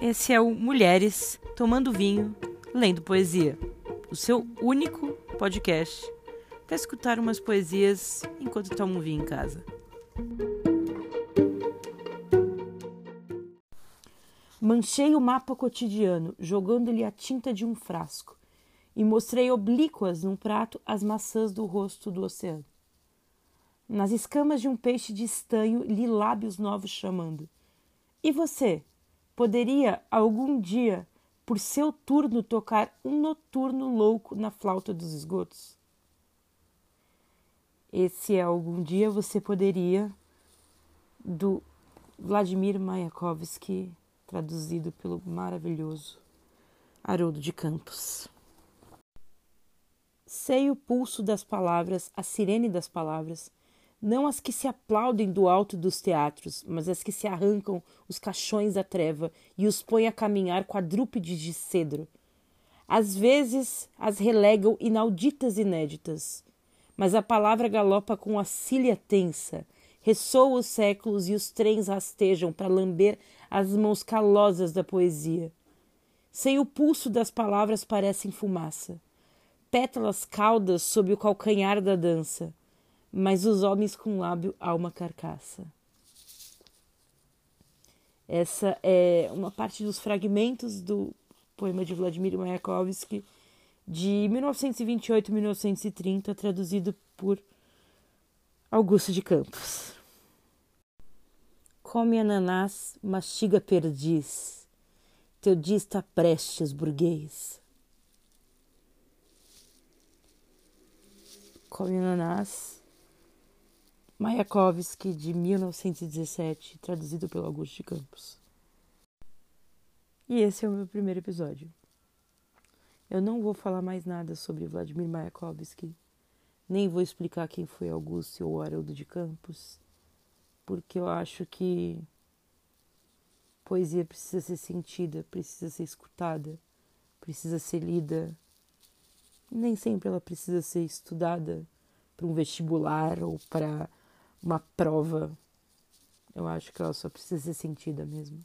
Esse é o Mulheres Tomando Vinho, Lendo Poesia, o seu único podcast para escutar umas poesias enquanto toma um vinho em casa. Manchei o mapa cotidiano, jogando-lhe a tinta de um frasco, e mostrei oblíquas num prato as maçãs do rosto do oceano. Nas escamas de um peixe de estanho, li lábios novos chamando. E você? Poderia algum dia, por seu turno, tocar um noturno louco na flauta dos esgotos? Esse é algum dia você poderia, do Vladimir Mayakovsky, traduzido pelo maravilhoso Haroldo de Campos. Sei o pulso das palavras, a sirene das palavras, não as que se aplaudem do alto dos teatros, mas as que se arrancam os caixões da treva e os põem a caminhar quadrúpedes de cedro. Às vezes as relegam inauditas inéditas, mas a palavra galopa com a cília tensa, ressoa os séculos e os trens rastejam para lamber as mãos calosas da poesia. Sem o pulso das palavras parecem fumaça, pétalas caudas sob o calcanhar da dança mas os homens com lábio há uma carcaça. Essa é uma parte dos fragmentos do poema de Vladimir Mayakovsky de 1928-1930, traduzido por Augusto de Campos. Come ananás, mastiga perdiz, teu dia está prestes, burguês. Come ananás, Mayakovsky, de 1917, traduzido pelo Augusto de Campos. E esse é o meu primeiro episódio. Eu não vou falar mais nada sobre Vladimir Mayakovsky, nem vou explicar quem foi Augusto ou Haroldo de Campos, porque eu acho que poesia precisa ser sentida, precisa ser escutada, precisa ser lida. Nem sempre ela precisa ser estudada para um vestibular ou para uma prova. Eu acho que ela só precisa ser sentida mesmo.